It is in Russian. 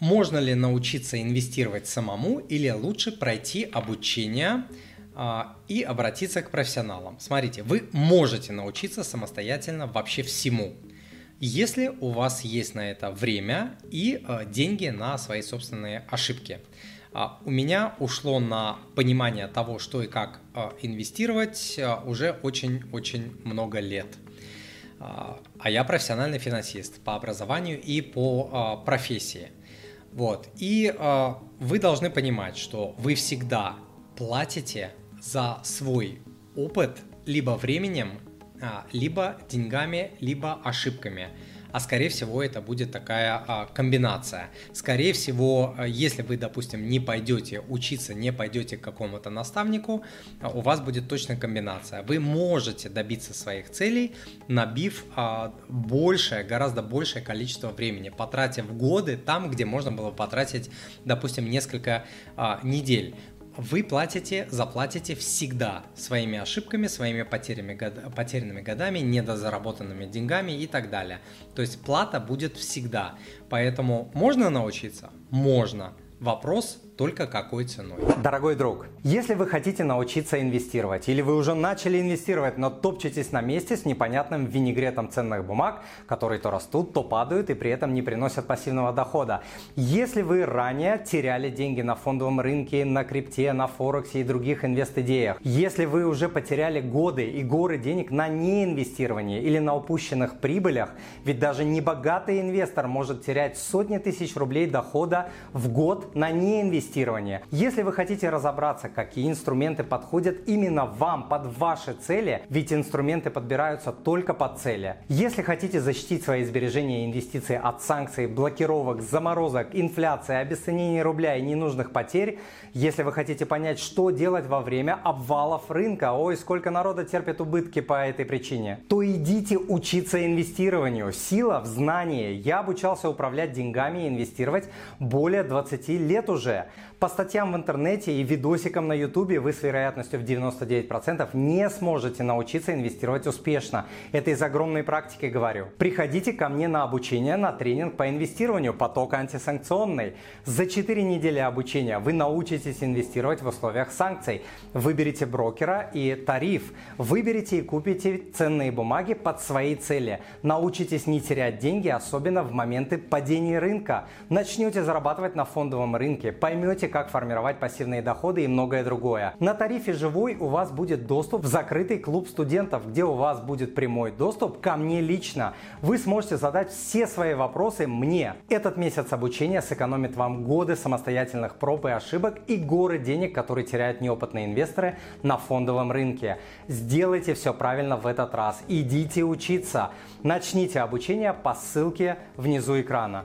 Можно ли научиться инвестировать самому или лучше пройти обучение а, и обратиться к профессионалам? Смотрите, вы можете научиться самостоятельно вообще всему, если у вас есть на это время и а, деньги на свои собственные ошибки. А, у меня ушло на понимание того, что и как а, инвестировать а, уже очень-очень много лет. А я профессиональный финансист по образованию и по профессии. Вот. И вы должны понимать, что вы всегда платите за свой опыт либо временем, либо деньгами, либо ошибками а скорее всего это будет такая а, комбинация. Скорее всего, а, если вы, допустим, не пойдете учиться, не пойдете к какому-то наставнику, а, у вас будет точно комбинация. Вы можете добиться своих целей, набив а, большее, гораздо большее количество времени, потратив годы там, где можно было потратить, допустим, несколько а, недель вы платите, заплатите всегда своими ошибками, своими потерями, потерянными годами, недозаработанными деньгами и так далее. То есть плата будет всегда. Поэтому можно научиться? Можно. Вопрос только какой ценой. Дорогой друг, если вы хотите научиться инвестировать или вы уже начали инвестировать, но топчетесь на месте с непонятным винегретом ценных бумаг, которые то растут, то падают и при этом не приносят пассивного дохода. Если вы ранее теряли деньги на фондовом рынке, на крипте, на форексе и других инвест-идеях, если вы уже потеряли годы и горы денег на неинвестировании или на упущенных прибылях, ведь даже небогатый инвестор может терять сотни тысяч рублей дохода в год на неинвестировании инвестирования. Если вы хотите разобраться, какие инструменты подходят именно вам, под ваши цели, ведь инструменты подбираются только под цели. Если хотите защитить свои сбережения и инвестиции от санкций, блокировок, заморозок, инфляции, обесценения рубля и ненужных потерь, если вы хотите понять, что делать во время обвалов рынка, ой, сколько народа терпит убытки по этой причине, то идите учиться инвестированию. Сила в знании. Я обучался управлять деньгами и инвестировать более 20 лет уже. По статьям в интернете и видосикам на ютубе вы с вероятностью в 99% не сможете научиться инвестировать успешно. Это из огромной практики говорю. Приходите ко мне на обучение на тренинг по инвестированию поток антисанкционный. За 4 недели обучения вы научитесь инвестировать в условиях санкций. Выберите брокера и тариф. Выберите и купите ценные бумаги под свои цели. Научитесь не терять деньги, особенно в моменты падения рынка. Начнете зарабатывать на фондовом рынке. Поймете поймете, как формировать пассивные доходы и многое другое. На тарифе «Живой» у вас будет доступ в закрытый клуб студентов, где у вас будет прямой доступ ко мне лично. Вы сможете задать все свои вопросы мне. Этот месяц обучения сэкономит вам годы самостоятельных проб и ошибок и горы денег, которые теряют неопытные инвесторы на фондовом рынке. Сделайте все правильно в этот раз. Идите учиться. Начните обучение по ссылке внизу экрана.